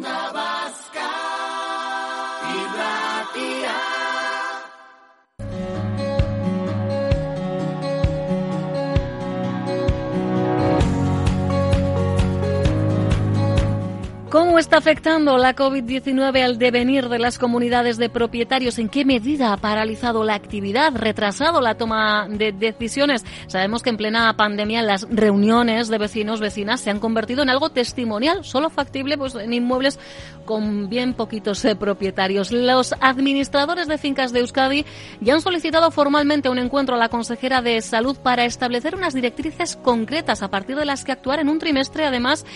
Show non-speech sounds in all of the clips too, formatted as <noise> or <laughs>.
Onda afectando la COVID-19 al devenir de las comunidades de propietarios? ¿En qué medida ha paralizado la actividad, retrasado la toma de decisiones? Sabemos que en plena pandemia las reuniones de vecinos, vecinas se han convertido en algo testimonial, solo factible pues, en inmuebles con bien poquitos eh, propietarios. Los administradores de fincas de Euskadi ya han solicitado formalmente un encuentro a la consejera de Salud para establecer unas directrices concretas a partir de las que actuar en un trimestre, además,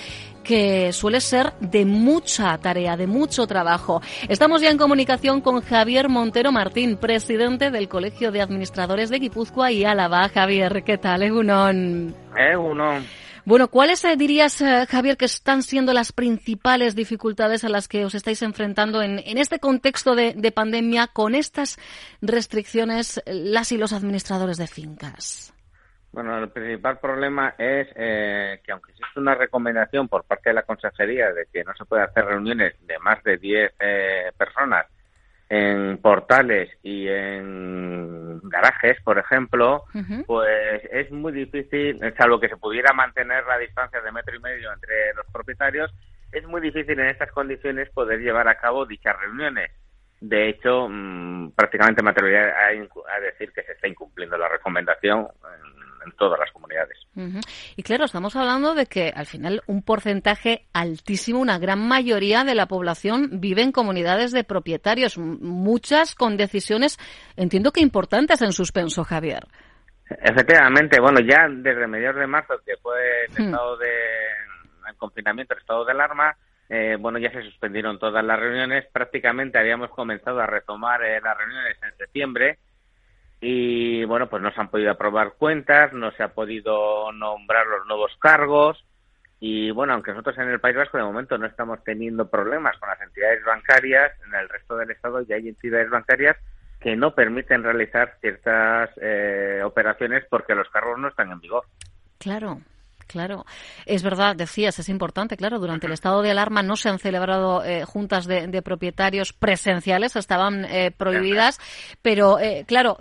que suele ser de mucha tarea, de mucho trabajo. Estamos ya en comunicación con Javier Montero Martín, presidente del Colegio de Administradores de Guipúzcoa y Álava. Javier, ¿qué tal? Egunon. Egunon. Bueno, ¿cuáles eh, dirías, eh, Javier, que están siendo las principales dificultades a las que os estáis enfrentando en, en este contexto de, de pandemia con estas restricciones las y los administradores de fincas? Bueno, el principal problema es eh, que aunque existe una recomendación por parte de la consejería de que no se puede hacer reuniones de más de 10 eh, personas en portales y en garajes, por ejemplo, pues es muy difícil, salvo que se pudiera mantener la distancia de metro y medio entre los propietarios, es muy difícil en estas condiciones poder llevar a cabo dichas reuniones. De hecho, mmm, prácticamente me atrevería a, a, decir que se está incumpliendo la recomendación en todas las comunidades. Uh -huh. Y claro, estamos hablando de que al final un porcentaje altísimo, una gran mayoría de la población vive en comunidades de propietarios, muchas con decisiones, entiendo que importantes en suspenso, Javier. Efectivamente, bueno, ya desde mediados de marzo, que fue el estado de el confinamiento, el estado de alarma, eh, bueno, ya se suspendieron todas las reuniones. Prácticamente habíamos comenzado a retomar eh, las reuniones en septiembre y bueno, pues no se han podido aprobar cuentas, no se ha podido nombrar los nuevos cargos y bueno, aunque nosotros en el País Vasco de momento no estamos teniendo problemas con las entidades bancarias, en el resto del Estado ya hay entidades bancarias que no permiten realizar ciertas eh, operaciones porque los cargos no están en vigor. Claro, Claro, es verdad, decías, es importante, claro, durante el estado de alarma no se han celebrado eh, juntas de, de, propietarios presenciales, estaban eh, prohibidas, pero eh, claro,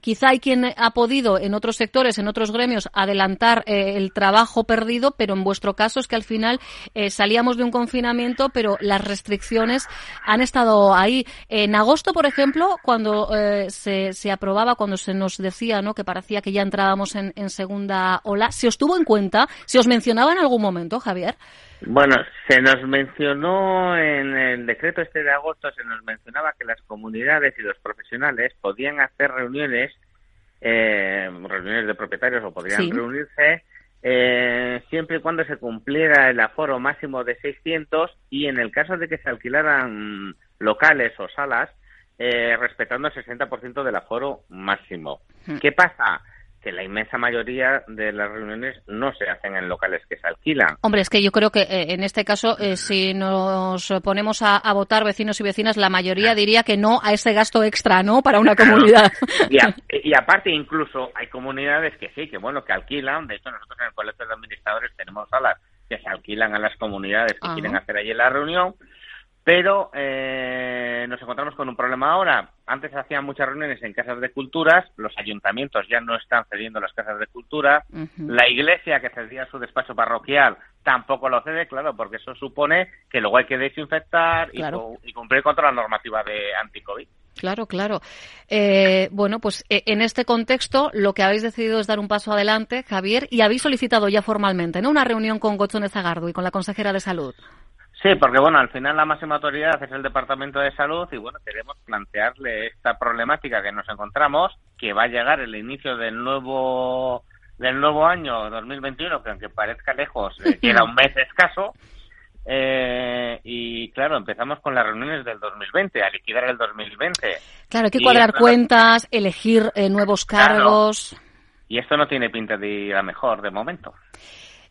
quizá hay quien ha podido en otros sectores, en otros gremios, adelantar eh, el trabajo perdido, pero en vuestro caso es que al final eh, salíamos de un confinamiento, pero las restricciones han estado ahí. En agosto, por ejemplo, cuando eh, se, se, aprobaba, cuando se nos decía ¿no? que parecía que ya entrábamos en, en segunda ola, ¿se os tuvo en cuenta? ¿Se os mencionaba en algún momento, Javier? Bueno, se nos mencionó en el decreto este de agosto, se nos mencionaba que las comunidades y los profesionales podían hacer reuniones, eh, reuniones de propietarios o podrían sí. reunirse eh, siempre y cuando se cumpliera el aforo máximo de 600 y en el caso de que se alquilaran locales o salas, eh, respetando el 60% del aforo máximo. Hmm. ¿Qué pasa? Que la inmensa mayoría de las reuniones no se hacen en locales que se alquilan. Hombre, es que yo creo que eh, en este caso, eh, si nos ponemos a, a, votar vecinos y vecinas, la mayoría diría que no a ese gasto extra, ¿no? Para una comunidad. <laughs> y, a, <laughs> y, aparte, incluso hay comunidades que sí, que bueno, que alquilan. De hecho, nosotros en el Colegio de Administradores tenemos salas que se alquilan a las comunidades que Ajá. quieren hacer allí la reunión. Pero eh, nos encontramos con un problema ahora. Antes hacían muchas reuniones en casas de culturas, los ayuntamientos ya no están cediendo las casas de cultura, uh -huh. la iglesia que cedía su despacho parroquial tampoco lo cede, claro, porque eso supone que luego hay que desinfectar claro. y, y, cumplir contra la normativa de anti-COVID. Claro, claro. Eh, bueno, pues en este contexto lo que habéis decidido es dar un paso adelante, Javier, y habéis solicitado ya formalmente ¿no? una reunión con Gotzone Zagardo y con la consejera de Salud. Sí, porque bueno, al final la máxima autoridad es el Departamento de Salud y bueno, queremos plantearle esta problemática que nos encontramos, que va a llegar el inicio del nuevo del nuevo año 2021, que aunque parezca lejos, eh, <laughs> queda un mes escaso. Eh, y claro, empezamos con las reuniones del 2020, a liquidar el 2020. Claro, hay que cuadrar cuentas, elegir eh, nuevos cargos. Claro, y esto no tiene pinta de ir a mejor de momento.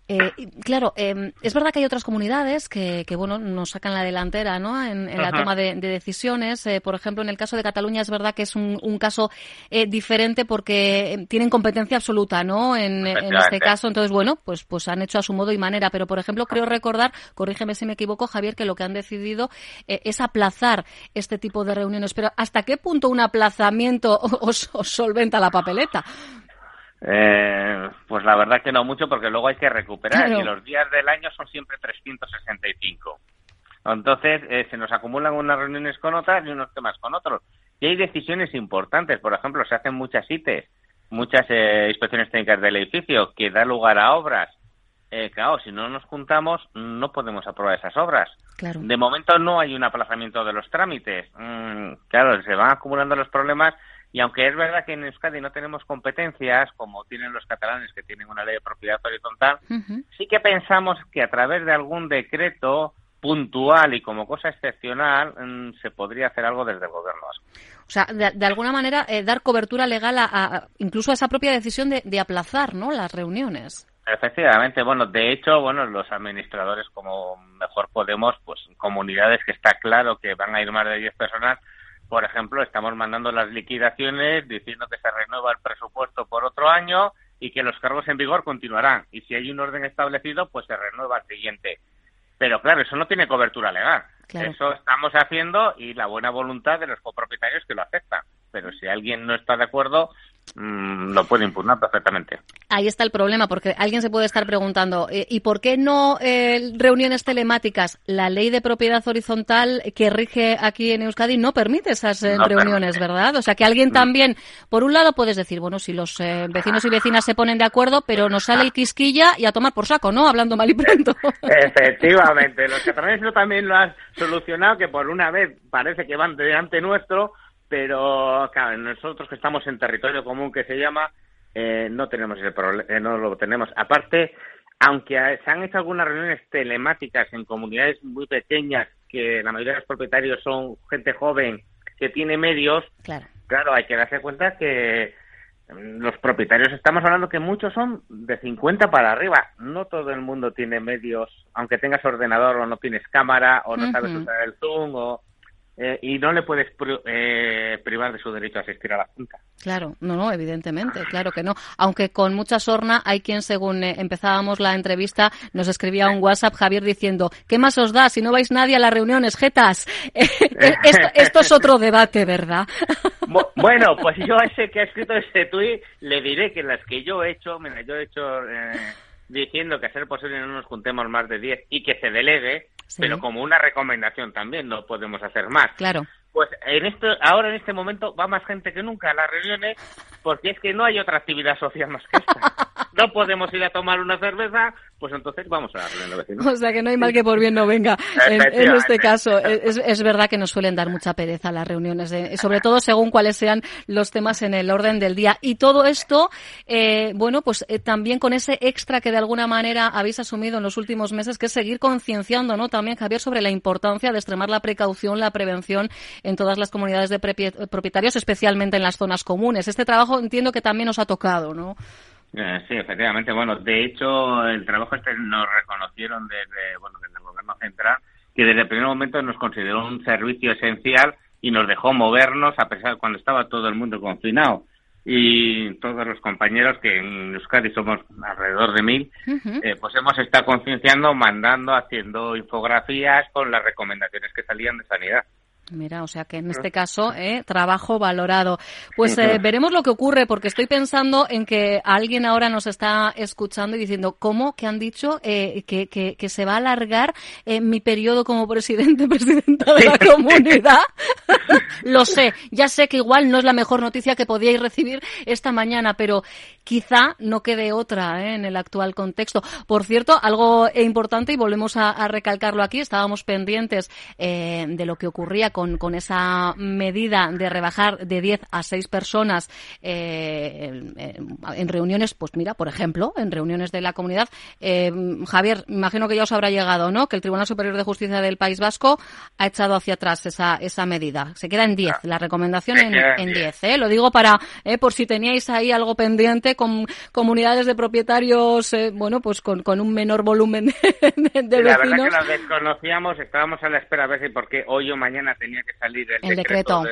Eh, claro, eh, es verdad que hay otras comunidades que, que bueno, nos sacan la delantera ¿no? en, en la toma de, de decisiones. Eh, por ejemplo, en el caso de Cataluña es verdad que es un, un caso eh, diferente porque tienen competencia absoluta ¿no? En, en, este caso. Entonces, bueno, pues, pues han hecho a su modo y manera. Pero, por ejemplo, creo recordar, corrígeme si me equivoco, Javier, que lo que han decidido eh, es aplazar este tipo de reuniones. Pero, ¿hasta qué punto un aplazamiento <laughs> os, os solventa la papeleta? Eh, pues la verdad que no mucho porque luego hay que recuperar claro. y los días del año son siempre 365. Entonces eh, se nos acumulan unas reuniones con otras y unos temas con otros. Y hay decisiones importantes, por ejemplo, se hacen muchas ITES, muchas eh, inspecciones técnicas del edificio que da lugar a obras. Eh, claro, si no nos juntamos no podemos aprobar esas obras. Claro. De momento no hay un aplazamiento de los trámites. Mm, claro, se van acumulando los problemas y aunque es verdad que en Euskadi no tenemos competencias, como tienen los catalanes que tienen una ley de propiedad horizontal, uh -huh. sí que pensamos que a través de algún decreto puntual y como cosa excepcional mmm, se podría hacer algo desde el gobierno. O sea, de, de alguna manera eh, dar cobertura legal a, a, incluso a esa propia decisión de, de aplazar ¿no? las reuniones. Efectivamente, bueno, de hecho, bueno, los administradores como mejor podemos, pues comunidades que está claro que van a ir más de 10 personas, por ejemplo, estamos mandando las liquidaciones diciendo que se renueva el presupuesto por otro año y que los cargos en vigor continuarán. Y si hay un orden establecido, pues se renueva el siguiente. Pero claro, eso no tiene cobertura legal. Claro. Eso estamos haciendo y la buena voluntad de los copropietarios que lo aceptan. Pero si alguien no está de acuerdo, mmm, lo puede impugnar perfectamente. Ahí está el problema, porque alguien se puede estar preguntando, eh, ¿y por qué no eh, reuniones telemáticas? La ley de propiedad horizontal que rige aquí en Euskadi no permite esas eh, no reuniones, permite. ¿verdad? O sea, que alguien también, por un lado puedes decir, bueno, si los eh, vecinos y vecinas se ponen de acuerdo, pero nos sale el quisquilla y a tomar por saco, ¿no? Hablando mal y pronto. <laughs> <laughs> Efectivamente, los catalanes también lo han solucionado, que por una vez parece que van delante nuestro, pero claro, nosotros que estamos en territorio común que se llama, eh, no tenemos ese problema, eh, no lo tenemos. Aparte, aunque se han hecho algunas reuniones telemáticas en comunidades muy pequeñas, que la mayoría de los propietarios son gente joven que tiene medios, claro, claro hay que darse cuenta que mm, los propietarios estamos hablando que muchos son de 50 para arriba. No todo el mundo tiene medios, aunque tengas ordenador o no tienes cámara o no uh -huh. sabes usar el Zoom o eh, y no le puedes eh, privar de su derecho a asistir a la Junta. Claro, no, no, evidentemente, claro que no. Aunque con mucha sorna hay quien, según eh, empezábamos la entrevista, nos escribía un WhatsApp, Javier, diciendo, ¿qué más os da si no vais nadie a las reuniones, jetas? <laughs> esto, esto, es otro debate, ¿verdad? <laughs> bueno, pues yo a ese que ha escrito ese tuit le diré que las que yo he hecho, mira, yo he hecho... Diciendo que a ser posible no nos juntemos más de 10 y que se delegue, sí. pero como una recomendación también no podemos hacer más. Claro. Pues en esto, ahora en este momento va más gente que nunca a las reuniones porque es que no hay otra actividad social más que esta. <laughs> No podemos ir a tomar una cerveza, pues entonces vamos a la reunión vecinos. <laughs> O sea que no hay mal que por bien no venga en, en este caso. <laughs> Es, es, verdad que nos suelen dar mucha pereza las reuniones, eh, sobre todo según cuáles sean los temas en el orden del día. Y todo esto, eh, bueno, pues eh, también con ese extra que de alguna manera habéis asumido en los últimos meses, que es seguir concienciando, ¿no? También, Javier, sobre la importancia de extremar la precaución, la prevención en todas las comunidades de propietarios, especialmente en las zonas comunes. Este trabajo entiendo que también os ha tocado, ¿no? Eh, sí, efectivamente. Bueno, de hecho, el trabajo este nos reconocieron desde, bueno, desde el gobierno central, que desde el primer momento nos consideró un servicio esencial y nos dejó movernos a pesar de cuando estaba todo el mundo confinado. Y todos los compañeros, que en Euskadi somos alrededor de mil, uh -huh. eh, pues hemos estado concienciando, mandando, haciendo infografías con las recomendaciones que salían de sanidad. Mira, o sea que en este caso, eh, trabajo valorado. Pues eh, veremos lo que ocurre, porque estoy pensando en que alguien ahora nos está escuchando y diciendo, ¿cómo que han dicho eh, que, que, que, se va a alargar eh, mi periodo como presidente, <laughs> presidenta de la comunidad? <laughs> lo sé, ya sé que igual no es la mejor noticia que podíais recibir esta mañana, pero quizá no quede otra ¿eh? en el actual contexto. Por cierto, algo importante, y volvemos a, a recalcarlo aquí, estábamos pendientes eh, de lo que ocurría con, con esa medida de rebajar de 10 a 6 personas eh, en, en, reuniones, pues mira, por ejemplo, en reuniones de la comunidad. Eh, Javier, imagino que ya os habrá llegado, ¿no? Que el Tribunal Superior de Justicia del País Vasco ha echado hacia atrás esa, esa medida. Se queda en 10, ah. la recomendación en 10. ¿eh? Lo digo para, eh, por si teníais ahí algo pendiente con comunidades de propietarios, eh, bueno, pues con, con, un menor volumen <laughs> de, de, la vecinos. La verdad que la desconocíamos, estábamos a la espera a ver si porque hoy o mañana tenía que salir el, decreto.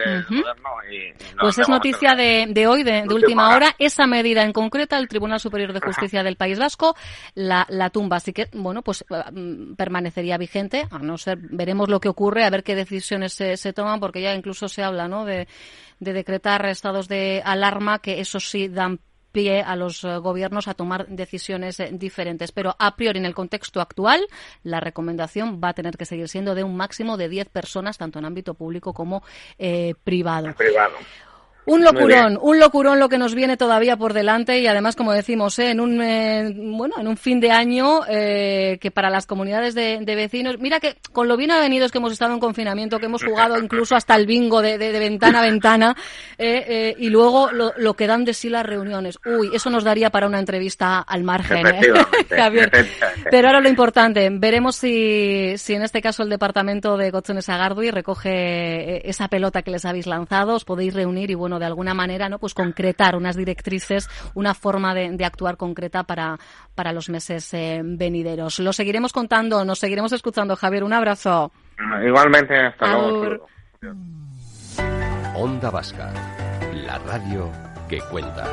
pues es noticia de, de hoy, de, última hora, esa medida en concreta, el Tribunal Superior de Justicia del País Vasco la, la tumba. Así que, bueno, pues mm, permanecería vigente, a no ser, veremos lo que ocurre, a ver qué decisiones se, se toman, porque ya incluso se habla, ¿no?, de, de decretar estados de alarma, que eso sí dan pie a los eh, gobiernos a tomar decisiones eh, diferentes. Pero a priori, en el contexto actual, la recomendación va a tener que seguir siendo de un máximo de 10 personas, tanto en ámbito público como eh, privado. privado. Un locurón, un locurón lo que nos viene todavía por delante y además, como decimos, ¿eh? en un eh, bueno, en un fin de año eh, que para las comunidades de, vecinos, mira que con lo bien avenidos que hemos estado en confinamiento, que hemos jugado incluso hasta el bingo de, ventana a ventana y luego lo, que dan de sí las reuniones. Uy, eso nos daría para una entrevista al margen, <laughs> Javier. Pero ahora lo importante, veremos si, si en este caso el departamento de Cochones Agardui recoge esa pelota que les habéis lanzado, os podéis reunir y bueno de alguna manera, ¿no? Pues concretar unas directrices, una forma de, actuar concreta para, para los meses eh, venideros. Lo seguiremos contando, nos seguiremos escuchando, Javier. Un abrazo. Igualmente, hasta luego. Onda Vasca, la radio que cuenta.